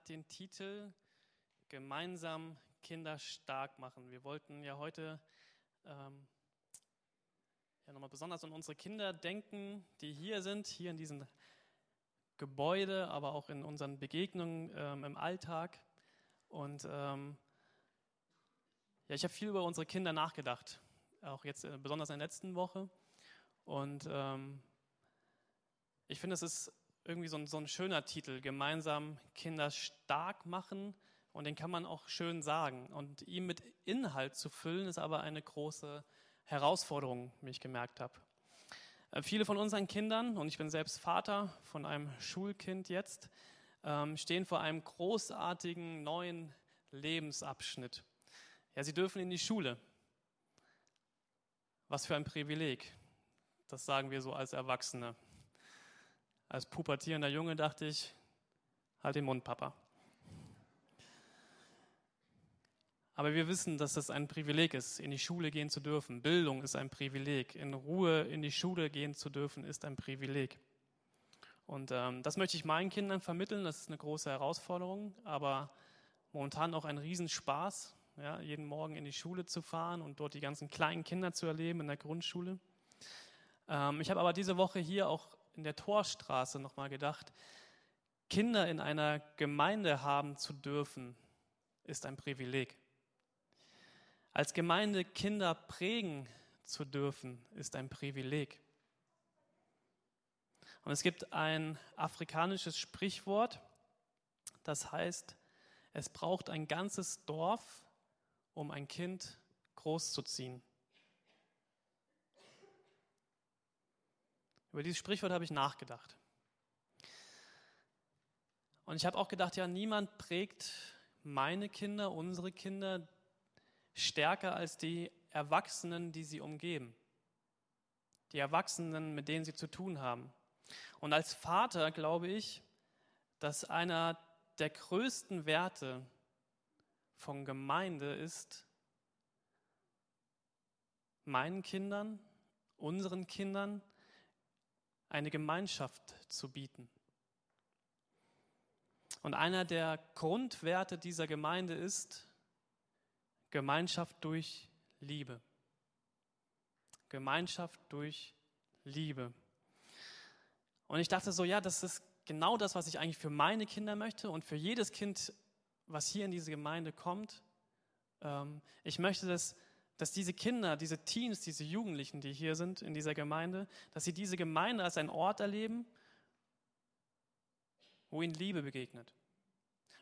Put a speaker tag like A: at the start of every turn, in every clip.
A: hat den Titel Gemeinsam Kinder stark machen. Wir wollten ja heute ähm, ja nochmal besonders an unsere Kinder denken, die hier sind, hier in diesem Gebäude, aber auch in unseren Begegnungen ähm, im Alltag. Und ähm, ja, ich habe viel über unsere Kinder nachgedacht, auch jetzt äh, besonders in der letzten Woche. Und ähm, ich finde, es ist irgendwie so ein, so ein schöner Titel, gemeinsam Kinder stark machen. Und den kann man auch schön sagen. Und ihn mit Inhalt zu füllen, ist aber eine große Herausforderung, wie ich gemerkt habe. Äh, viele von unseren Kindern, und ich bin selbst Vater von einem Schulkind jetzt, ähm, stehen vor einem großartigen neuen Lebensabschnitt. Ja, sie dürfen in die Schule. Was für ein Privileg. Das sagen wir so als Erwachsene. Als pubertierender Junge dachte ich, halt den Mund, Papa. Aber wir wissen, dass das ein Privileg ist, in die Schule gehen zu dürfen. Bildung ist ein Privileg. In Ruhe in die Schule gehen zu dürfen, ist ein Privileg. Und ähm, das möchte ich meinen Kindern vermitteln. Das ist eine große Herausforderung, aber momentan auch ein Riesenspaß, ja, jeden Morgen in die Schule zu fahren und dort die ganzen kleinen Kinder zu erleben in der Grundschule. Ähm, ich habe aber diese Woche hier auch in der Torstraße nochmal gedacht, Kinder in einer Gemeinde haben zu dürfen, ist ein Privileg. Als Gemeinde Kinder prägen zu dürfen, ist ein Privileg. Und es gibt ein afrikanisches Sprichwort, das heißt, es braucht ein ganzes Dorf, um ein Kind großzuziehen. Über dieses Sprichwort habe ich nachgedacht. Und ich habe auch gedacht, ja, niemand prägt meine Kinder, unsere Kinder stärker als die Erwachsenen, die sie umgeben. Die Erwachsenen, mit denen sie zu tun haben. Und als Vater glaube ich, dass einer der größten Werte von Gemeinde ist, meinen Kindern, unseren Kindern eine Gemeinschaft zu bieten. Und einer der Grundwerte dieser Gemeinde ist Gemeinschaft durch Liebe. Gemeinschaft durch Liebe. Und ich dachte so, ja, das ist genau das, was ich eigentlich für meine Kinder möchte und für jedes Kind, was hier in diese Gemeinde kommt. Ähm, ich möchte, dass dass diese Kinder, diese Teens, diese Jugendlichen, die hier sind in dieser Gemeinde, dass sie diese Gemeinde als einen Ort erleben, wo ihnen Liebe begegnet,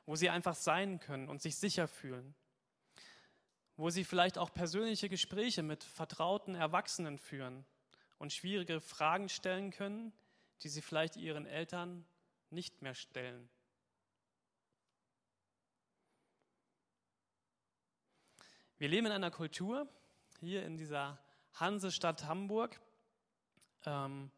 A: wo sie einfach sein können und sich sicher fühlen, wo sie vielleicht auch persönliche Gespräche mit vertrauten Erwachsenen führen und schwierige Fragen stellen können, die sie vielleicht ihren Eltern nicht mehr stellen. Wir leben in einer Kultur, hier in dieser Hansestadt Hamburg, ähm,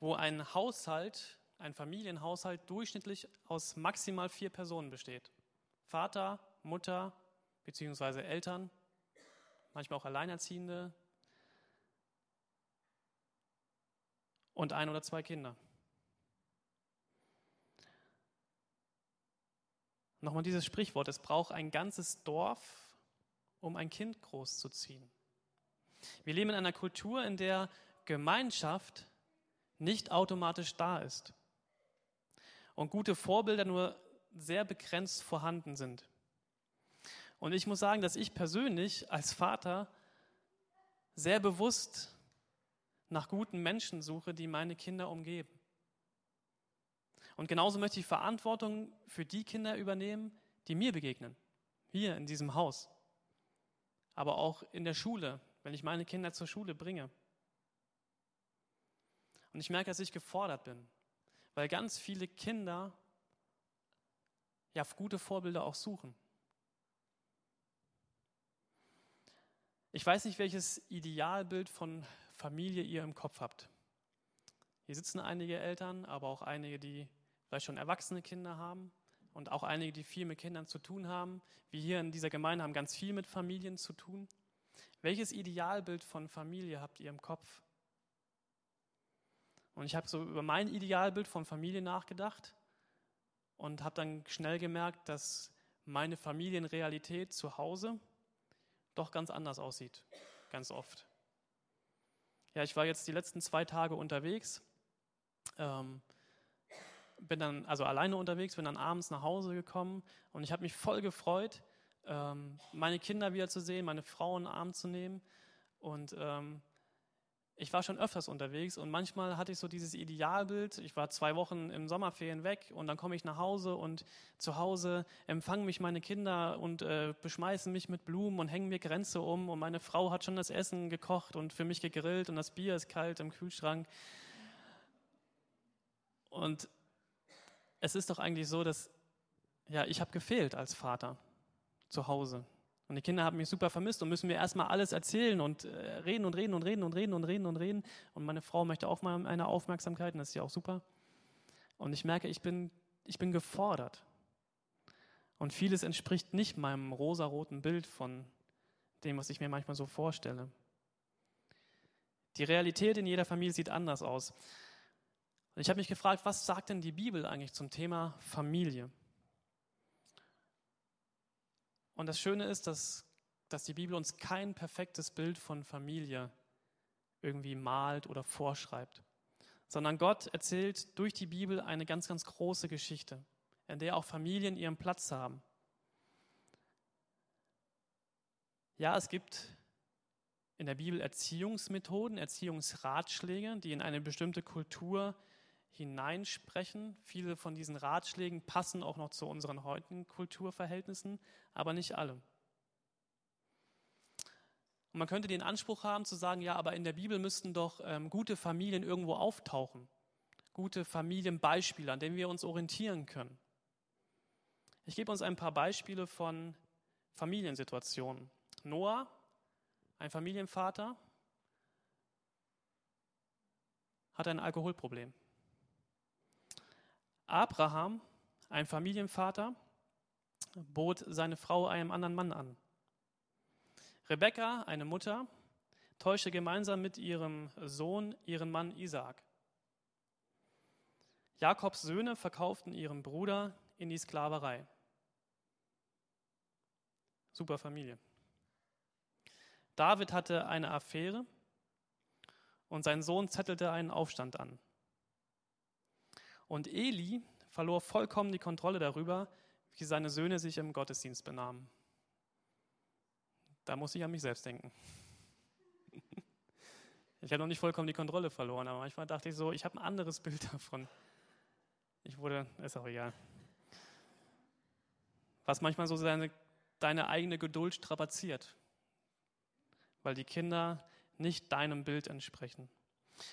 A: wo ein Haushalt, ein Familienhaushalt durchschnittlich aus maximal vier Personen besteht. Vater, Mutter bzw. Eltern, manchmal auch Alleinerziehende und ein oder zwei Kinder. Nochmal dieses Sprichwort, es braucht ein ganzes Dorf, um ein Kind großzuziehen. Wir leben in einer Kultur, in der Gemeinschaft nicht automatisch da ist und gute Vorbilder nur sehr begrenzt vorhanden sind. Und ich muss sagen, dass ich persönlich als Vater sehr bewusst nach guten Menschen suche, die meine Kinder umgeben. Und genauso möchte ich Verantwortung für die Kinder übernehmen, die mir begegnen, hier in diesem Haus aber auch in der Schule, wenn ich meine Kinder zur Schule bringe. Und ich merke, dass ich gefordert bin, weil ganz viele Kinder ja gute Vorbilder auch suchen. Ich weiß nicht, welches Idealbild von Familie ihr im Kopf habt. Hier sitzen einige Eltern, aber auch einige, die vielleicht schon erwachsene Kinder haben und auch einige, die viel mit Kindern zu tun haben. Wir hier in dieser Gemeinde haben ganz viel mit Familien zu tun. Welches Idealbild von Familie habt ihr im Kopf? Und ich habe so über mein Idealbild von Familie nachgedacht und habe dann schnell gemerkt, dass meine Familienrealität zu Hause doch ganz anders aussieht, ganz oft. Ja, ich war jetzt die letzten zwei Tage unterwegs, ähm, bin dann also alleine unterwegs, bin dann abends nach Hause gekommen und ich habe mich voll gefreut, ähm, meine Kinder wiederzusehen, meine Frau in den Arm zu nehmen und ähm, ich war schon öfters unterwegs und manchmal hatte ich so dieses Idealbild. Ich war zwei Wochen im Sommerferien weg und dann komme ich nach Hause und zu Hause empfangen mich meine Kinder und äh, beschmeißen mich mit Blumen und hängen mir Grenze um und meine Frau hat schon das Essen gekocht und für mich gegrillt und das Bier ist kalt im Kühlschrank. Und es ist doch eigentlich so, dass ja, ich habe gefehlt als Vater zu Hause. Und die Kinder haben mich super vermisst und müssen mir erstmal alles erzählen und äh, reden und reden und reden und reden und reden und reden. Und meine Frau möchte auch mal eine Aufmerksamkeit und das ist ja auch super. Und ich merke, ich bin, ich bin gefordert. Und vieles entspricht nicht meinem rosaroten Bild von dem, was ich mir manchmal so vorstelle. Die Realität in jeder Familie sieht anders aus. Und ich habe mich gefragt, was sagt denn die Bibel eigentlich zum Thema Familie? Und das Schöne ist, dass, dass die Bibel uns kein perfektes Bild von Familie irgendwie malt oder vorschreibt, sondern Gott erzählt durch die Bibel eine ganz, ganz große Geschichte, in der auch Familien ihren Platz haben. Ja, es gibt in der Bibel Erziehungsmethoden, Erziehungsratschläge, die in eine bestimmte Kultur hineinsprechen. Viele von diesen Ratschlägen passen auch noch zu unseren heutigen Kulturverhältnissen, aber nicht alle. Und man könnte den Anspruch haben zu sagen, ja, aber in der Bibel müssten doch ähm, gute Familien irgendwo auftauchen. Gute Familienbeispiele, an denen wir uns orientieren können. Ich gebe uns ein paar Beispiele von Familiensituationen. Noah, ein Familienvater, hat ein Alkoholproblem. Abraham, ein Familienvater, bot seine Frau einem anderen Mann an. Rebekka, eine Mutter, täuschte gemeinsam mit ihrem Sohn ihren Mann Isaak. Jakobs Söhne verkauften ihren Bruder in die Sklaverei. Super Familie. David hatte eine Affäre und sein Sohn zettelte einen Aufstand an. Und Eli verlor vollkommen die Kontrolle darüber, wie seine Söhne sich im Gottesdienst benahmen. Da muss ich an mich selbst denken. Ich habe noch nicht vollkommen die Kontrolle verloren, aber manchmal dachte ich so, ich habe ein anderes Bild davon. Ich wurde, ist auch egal. Was manchmal so seine, deine eigene Geduld strapaziert, weil die Kinder nicht deinem Bild entsprechen.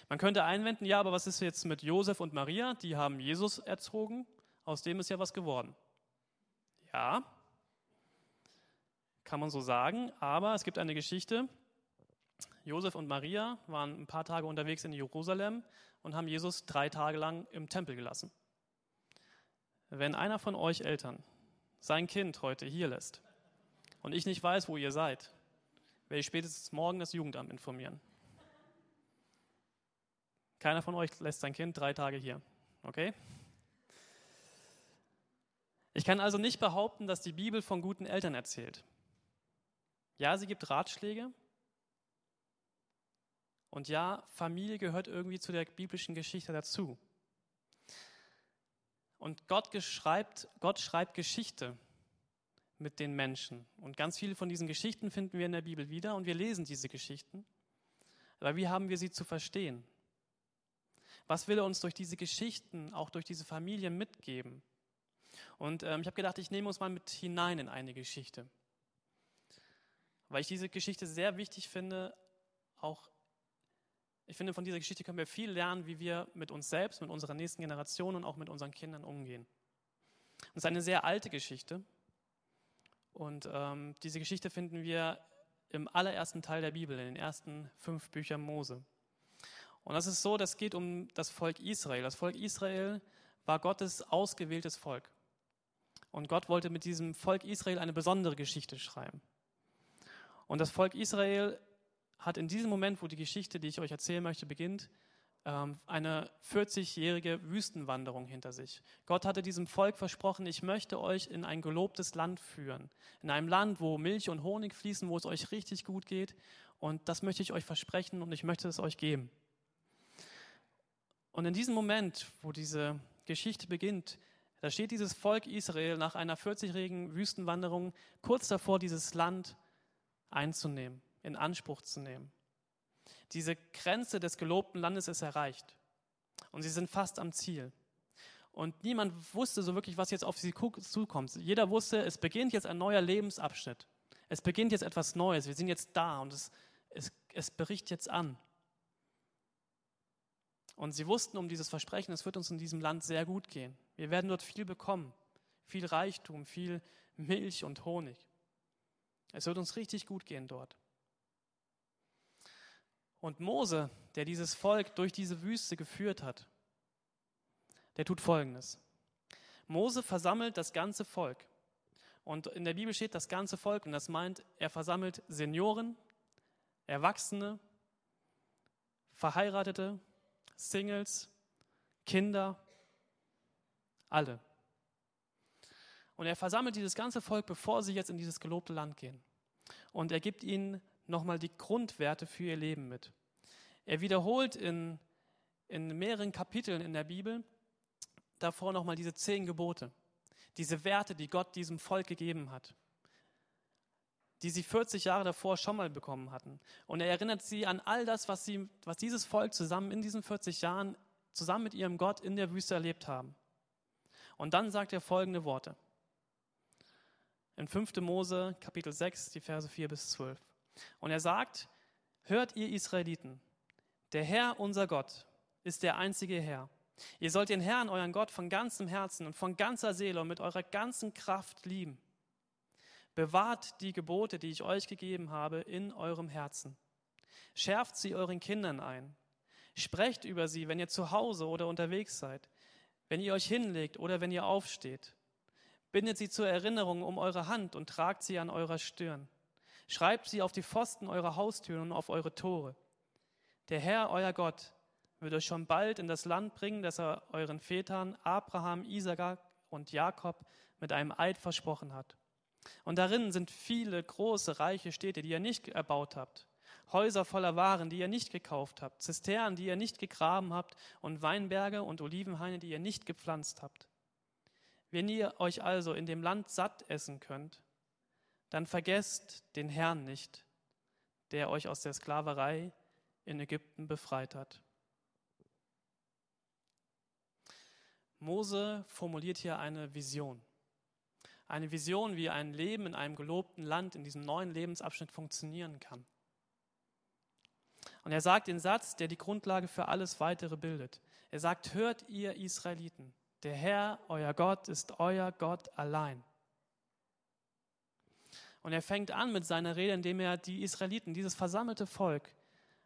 A: Man könnte einwenden, ja, aber was ist jetzt mit Josef und Maria? Die haben Jesus erzogen, aus dem ist ja was geworden. Ja, kann man so sagen, aber es gibt eine Geschichte. Josef und Maria waren ein paar Tage unterwegs in Jerusalem und haben Jesus drei Tage lang im Tempel gelassen. Wenn einer von euch Eltern sein Kind heute hier lässt und ich nicht weiß, wo ihr seid, werde ich spätestens morgen das Jugendamt informieren. Keiner von euch lässt sein Kind drei Tage hier. Okay? Ich kann also nicht behaupten, dass die Bibel von guten Eltern erzählt. Ja, sie gibt Ratschläge. Und ja, Familie gehört irgendwie zu der biblischen Geschichte dazu. Und Gott schreibt, Gott schreibt Geschichte mit den Menschen. Und ganz viele von diesen Geschichten finden wir in der Bibel wieder und wir lesen diese Geschichten. Aber wie haben wir sie zu verstehen? Was will er uns durch diese Geschichten, auch durch diese Familien mitgeben? Und ähm, ich habe gedacht, ich nehme uns mal mit hinein in eine Geschichte. Weil ich diese Geschichte sehr wichtig finde, auch, ich finde, von dieser Geschichte können wir viel lernen, wie wir mit uns selbst, mit unserer nächsten Generation und auch mit unseren Kindern umgehen. Es ist eine sehr alte Geschichte. Und ähm, diese Geschichte finden wir im allerersten Teil der Bibel, in den ersten fünf Büchern Mose. Und das ist so, das geht um das Volk Israel. Das Volk Israel war Gottes ausgewähltes Volk. Und Gott wollte mit diesem Volk Israel eine besondere Geschichte schreiben. Und das Volk Israel hat in diesem Moment, wo die Geschichte, die ich euch erzählen möchte, beginnt, ähm, eine 40-jährige Wüstenwanderung hinter sich. Gott hatte diesem Volk versprochen, ich möchte euch in ein gelobtes Land führen. In einem Land, wo Milch und Honig fließen, wo es euch richtig gut geht. Und das möchte ich euch versprechen und ich möchte es euch geben. Und in diesem Moment, wo diese Geschichte beginnt, da steht dieses Volk Israel nach einer 40-jährigen Wüstenwanderung kurz davor, dieses Land einzunehmen, in Anspruch zu nehmen. Diese Grenze des gelobten Landes ist erreicht. Und sie sind fast am Ziel. Und niemand wusste so wirklich, was jetzt auf sie zukommt. Jeder wusste, es beginnt jetzt ein neuer Lebensabschnitt. Es beginnt jetzt etwas Neues. Wir sind jetzt da und es, es, es bricht jetzt an. Und sie wussten um dieses Versprechen, es wird uns in diesem Land sehr gut gehen. Wir werden dort viel bekommen. Viel Reichtum, viel Milch und Honig. Es wird uns richtig gut gehen dort. Und Mose, der dieses Volk durch diese Wüste geführt hat, der tut Folgendes. Mose versammelt das ganze Volk. Und in der Bibel steht das ganze Volk und das meint, er versammelt Senioren, Erwachsene, Verheiratete, Singles, Kinder, alle. Und er versammelt dieses ganze Volk, bevor sie jetzt in dieses gelobte Land gehen. Und er gibt ihnen nochmal die Grundwerte für ihr Leben mit. Er wiederholt in, in mehreren Kapiteln in der Bibel davor nochmal diese zehn Gebote, diese Werte, die Gott diesem Volk gegeben hat, die sie 40 Jahre davor schon mal bekommen hatten. Und er erinnert sie an all das, was, sie, was dieses Volk zusammen in diesen 40 Jahren zusammen mit ihrem Gott in der Wüste erlebt haben. Und dann sagt er folgende Worte. In 5. Mose Kapitel 6, die Verse 4 bis 12. Und er sagt, hört ihr Israeliten, der Herr, unser Gott, ist der einzige Herr. Ihr sollt den Herrn, euren Gott, von ganzem Herzen und von ganzer Seele und mit eurer ganzen Kraft lieben. Bewahrt die Gebote, die ich euch gegeben habe, in eurem Herzen. Schärft sie euren Kindern ein. Sprecht über sie, wenn ihr zu Hause oder unterwegs seid, wenn ihr euch hinlegt oder wenn ihr aufsteht. Bindet sie zur Erinnerung um eure Hand und tragt sie an eurer Stirn. Schreibt sie auf die Pfosten eurer Haustüren und auf eure Tore. Der Herr, euer Gott, wird euch schon bald in das Land bringen, das er euren Vätern Abraham, Isaak und Jakob mit einem Eid versprochen hat. Und darin sind viele große, reiche Städte, die ihr nicht erbaut habt, Häuser voller Waren, die ihr nicht gekauft habt, Zisternen, die ihr nicht gegraben habt und Weinberge und Olivenhaine, die ihr nicht gepflanzt habt. Wenn ihr euch also in dem Land satt essen könnt, dann vergesst den Herrn nicht, der euch aus der Sklaverei in Ägypten befreit hat. Mose formuliert hier eine Vision. Eine Vision, wie ein Leben in einem gelobten Land, in diesem neuen Lebensabschnitt funktionieren kann. Und er sagt den Satz, der die Grundlage für alles weitere bildet. Er sagt, hört ihr Israeliten, der Herr, euer Gott, ist euer Gott allein. Und er fängt an mit seiner Rede, indem er die Israeliten, dieses versammelte Volk,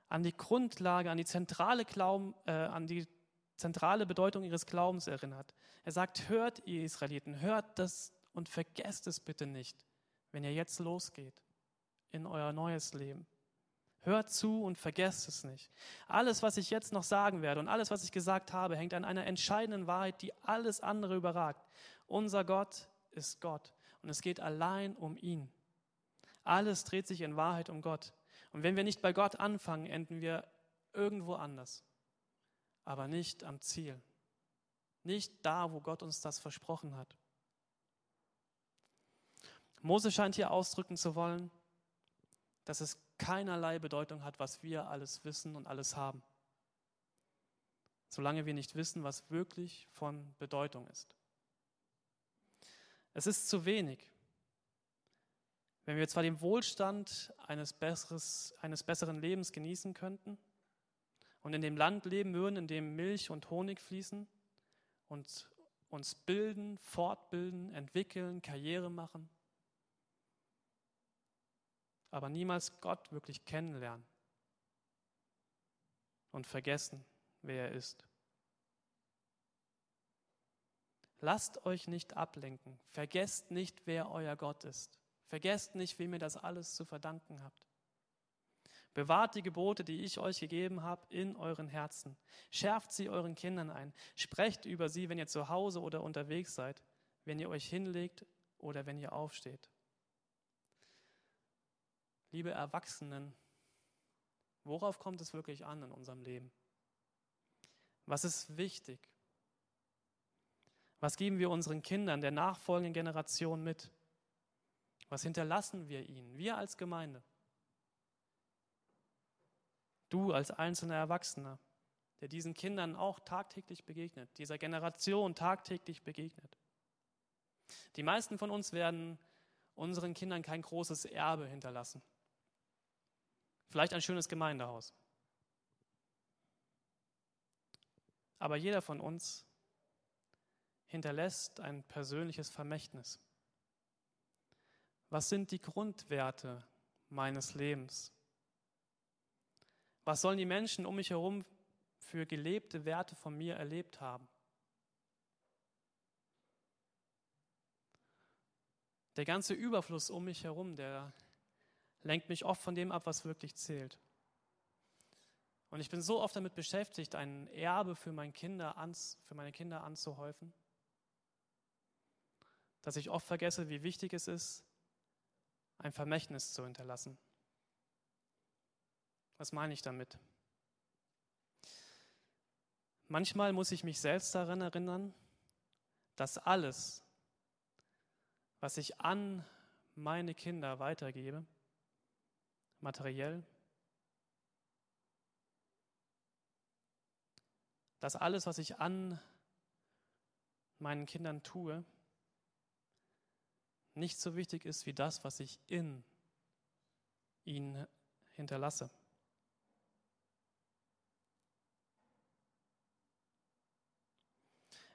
A: an die Grundlage, an die zentrale, Glauben, äh, an die zentrale Bedeutung ihres Glaubens erinnert. Er sagt, hört ihr Israeliten, hört das und vergesst es bitte nicht, wenn ihr jetzt losgeht in euer neues Leben. Hört zu und vergesst es nicht. Alles, was ich jetzt noch sagen werde und alles, was ich gesagt habe, hängt an einer entscheidenden Wahrheit, die alles andere überragt. Unser Gott ist Gott und es geht allein um ihn. Alles dreht sich in Wahrheit um Gott. Und wenn wir nicht bei Gott anfangen, enden wir irgendwo anders, aber nicht am Ziel. Nicht da, wo Gott uns das versprochen hat. Mose scheint hier ausdrücken zu wollen, dass es keinerlei Bedeutung hat, was wir alles wissen und alles haben, solange wir nicht wissen, was wirklich von Bedeutung ist. Es ist zu wenig, wenn wir zwar den Wohlstand eines, besseres, eines besseren Lebens genießen könnten und in dem Land leben würden, in dem Milch und Honig fließen und uns bilden, fortbilden, entwickeln, Karriere machen, aber niemals Gott wirklich kennenlernen und vergessen, wer er ist. Lasst euch nicht ablenken, vergesst nicht, wer euer Gott ist. Vergesst nicht, wem ihr das alles zu verdanken habt. Bewahrt die Gebote, die ich euch gegeben habe, in euren Herzen. Schärft sie euren Kindern ein. Sprecht über sie, wenn ihr zu Hause oder unterwegs seid, wenn ihr euch hinlegt oder wenn ihr aufsteht. Liebe Erwachsenen, worauf kommt es wirklich an in unserem Leben? Was ist wichtig? Was geben wir unseren Kindern, der nachfolgenden Generation mit? Was hinterlassen wir ihnen, wir als Gemeinde? Du als einzelner Erwachsener, der diesen Kindern auch tagtäglich begegnet, dieser Generation tagtäglich begegnet. Die meisten von uns werden unseren Kindern kein großes Erbe hinterlassen. Vielleicht ein schönes Gemeindehaus. Aber jeder von uns hinterlässt ein persönliches Vermächtnis. Was sind die Grundwerte meines Lebens? Was sollen die Menschen um mich herum für gelebte Werte von mir erlebt haben? Der ganze Überfluss um mich herum, der lenkt mich oft von dem ab, was wirklich zählt. Und ich bin so oft damit beschäftigt, ein Erbe für meine Kinder, ans, für meine Kinder anzuhäufen, dass ich oft vergesse, wie wichtig es ist, ein Vermächtnis zu hinterlassen. Was meine ich damit? Manchmal muss ich mich selbst daran erinnern, dass alles, was ich an meine Kinder weitergebe, materiell, dass alles, was ich an meinen Kindern tue, nicht so wichtig ist wie das, was ich in ihnen hinterlasse.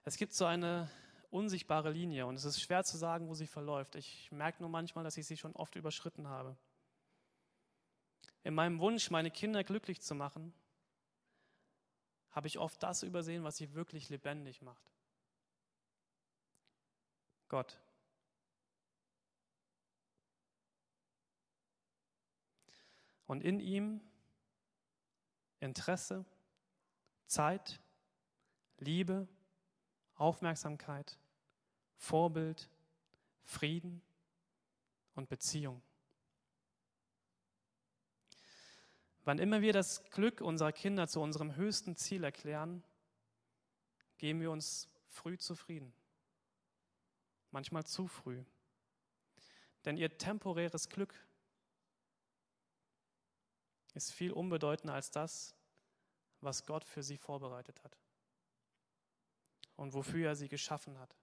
A: Es gibt so eine unsichtbare Linie und es ist schwer zu sagen, wo sie verläuft. Ich merke nur manchmal, dass ich sie schon oft überschritten habe. In meinem Wunsch, meine Kinder glücklich zu machen, habe ich oft das übersehen, was sie wirklich lebendig macht. Gott. Und in ihm Interesse, Zeit, Liebe, Aufmerksamkeit, Vorbild, Frieden und Beziehung. Wann immer wir das Glück unserer Kinder zu unserem höchsten Ziel erklären, geben wir uns früh zufrieden. Manchmal zu früh. Denn ihr temporäres Glück ist viel unbedeutender als das, was Gott für sie vorbereitet hat und wofür er sie geschaffen hat.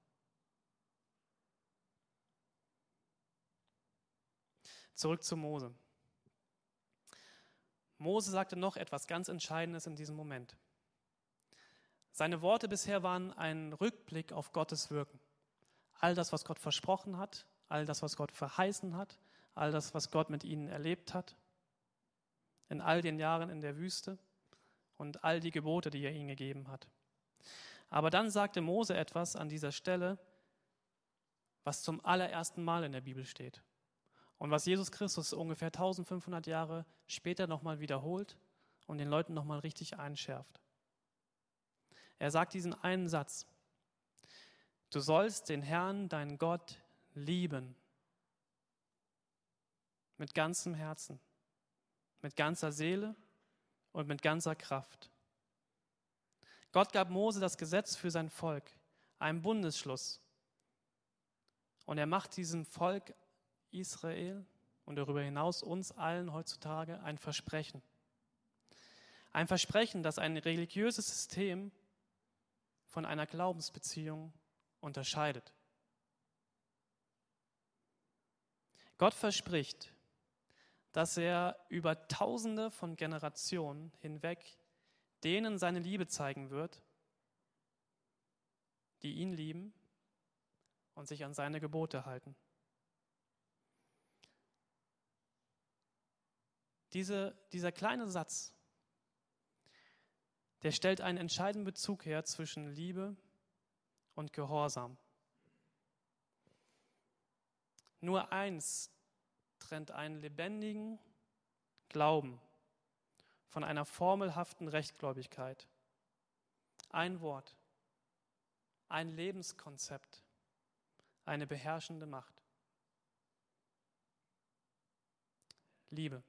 A: Zurück zu Mose. Mose sagte noch etwas ganz Entscheidendes in diesem Moment. Seine Worte bisher waren ein Rückblick auf Gottes Wirken. All das, was Gott versprochen hat, all das, was Gott verheißen hat, all das, was Gott mit ihnen erlebt hat, in all den Jahren in der Wüste und all die Gebote, die er ihnen gegeben hat. Aber dann sagte Mose etwas an dieser Stelle, was zum allerersten Mal in der Bibel steht und was Jesus Christus ungefähr 1500 Jahre später nochmal wiederholt und den Leuten nochmal richtig einschärft. Er sagt diesen einen Satz. Du sollst den Herrn, deinen Gott, lieben. Mit ganzem Herzen, mit ganzer Seele und mit ganzer Kraft. Gott gab Mose das Gesetz für sein Volk, einen Bundesschluss. Und er macht diesem Volk Israel und darüber hinaus uns allen heutzutage ein Versprechen. Ein Versprechen, das ein religiöses System von einer Glaubensbeziehung unterscheidet. Gott verspricht, dass er über Tausende von Generationen hinweg denen seine Liebe zeigen wird, die ihn lieben und sich an seine Gebote halten. Diese, dieser kleine Satz, der stellt einen entscheidenden Bezug her zwischen Liebe und Gehorsam. Nur eins trennt einen lebendigen Glauben von einer formelhaften Rechtgläubigkeit. Ein Wort, ein Lebenskonzept, eine beherrschende Macht. Liebe.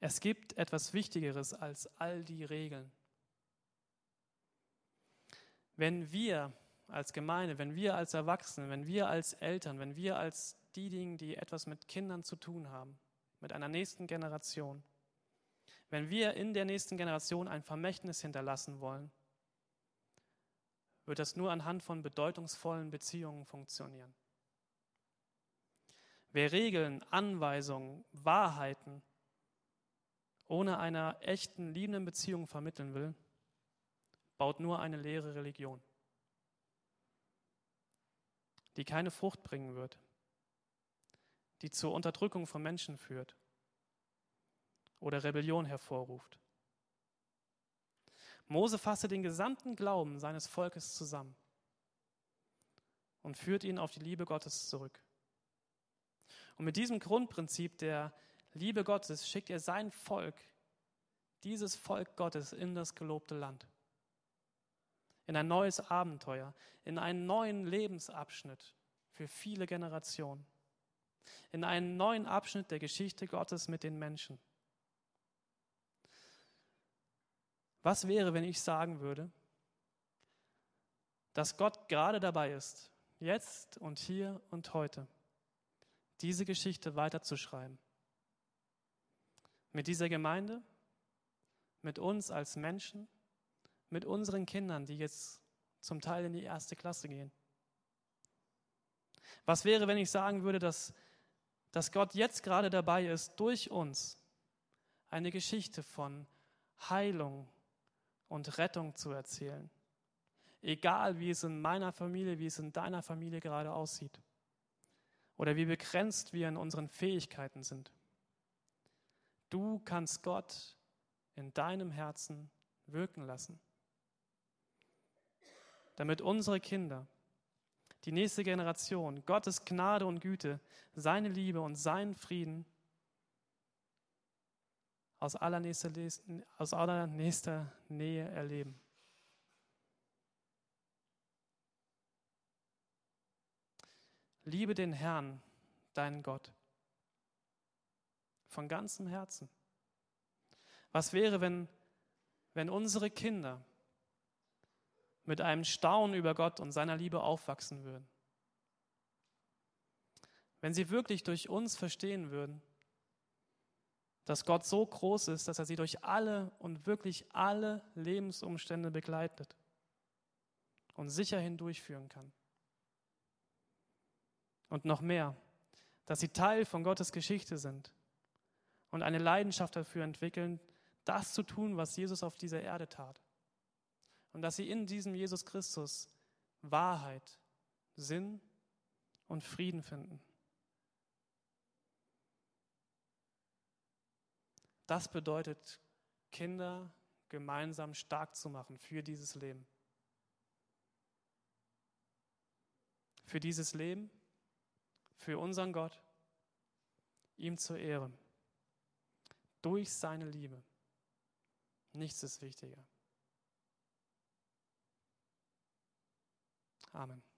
A: Es gibt etwas Wichtigeres als all die Regeln. Wenn wir als Gemeinde, wenn wir als Erwachsene, wenn wir als Eltern, wenn wir als diejenigen, die etwas mit Kindern zu tun haben, mit einer nächsten Generation, wenn wir in der nächsten Generation ein Vermächtnis hinterlassen wollen, wird das nur anhand von bedeutungsvollen Beziehungen funktionieren. Wer Regeln, Anweisungen, Wahrheiten ohne einer echten, liebenden Beziehung vermitteln will, baut nur eine leere Religion, die keine Frucht bringen wird, die zur Unterdrückung von Menschen führt oder Rebellion hervorruft. Mose fasste den gesamten Glauben seines Volkes zusammen und führt ihn auf die Liebe Gottes zurück. Und mit diesem Grundprinzip der Liebe Gottes schickt er sein Volk, dieses Volk Gottes, in das gelobte Land, in ein neues Abenteuer, in einen neuen Lebensabschnitt für viele Generationen, in einen neuen Abschnitt der Geschichte Gottes mit den Menschen. Was wäre, wenn ich sagen würde, dass Gott gerade dabei ist, jetzt und hier und heute, diese Geschichte weiterzuschreiben? Mit dieser Gemeinde, mit uns als Menschen, mit unseren Kindern, die jetzt zum Teil in die erste Klasse gehen. Was wäre, wenn ich sagen würde, dass, dass Gott jetzt gerade dabei ist, durch uns eine Geschichte von Heilung, und Rettung zu erzählen. Egal wie es in meiner Familie, wie es in deiner Familie gerade aussieht. Oder wie begrenzt wir in unseren Fähigkeiten sind. Du kannst Gott in deinem Herzen wirken lassen. Damit unsere Kinder, die nächste Generation, Gottes Gnade und Güte, seine Liebe und seinen Frieden aus allernächster, aus allernächster Nähe erleben. Liebe den Herrn, deinen Gott, von ganzem Herzen. Was wäre, wenn, wenn unsere Kinder mit einem Staunen über Gott und seiner Liebe aufwachsen würden? Wenn sie wirklich durch uns verstehen würden, dass Gott so groß ist, dass er sie durch alle und wirklich alle Lebensumstände begleitet und sicher hindurchführen kann. Und noch mehr, dass sie Teil von Gottes Geschichte sind und eine Leidenschaft dafür entwickeln, das zu tun, was Jesus auf dieser Erde tat. Und dass sie in diesem Jesus Christus Wahrheit, Sinn und Frieden finden. Das bedeutet, Kinder gemeinsam stark zu machen für dieses Leben. Für dieses Leben, für unseren Gott, ihm zur Ehre. Durch seine Liebe. Nichts ist wichtiger. Amen.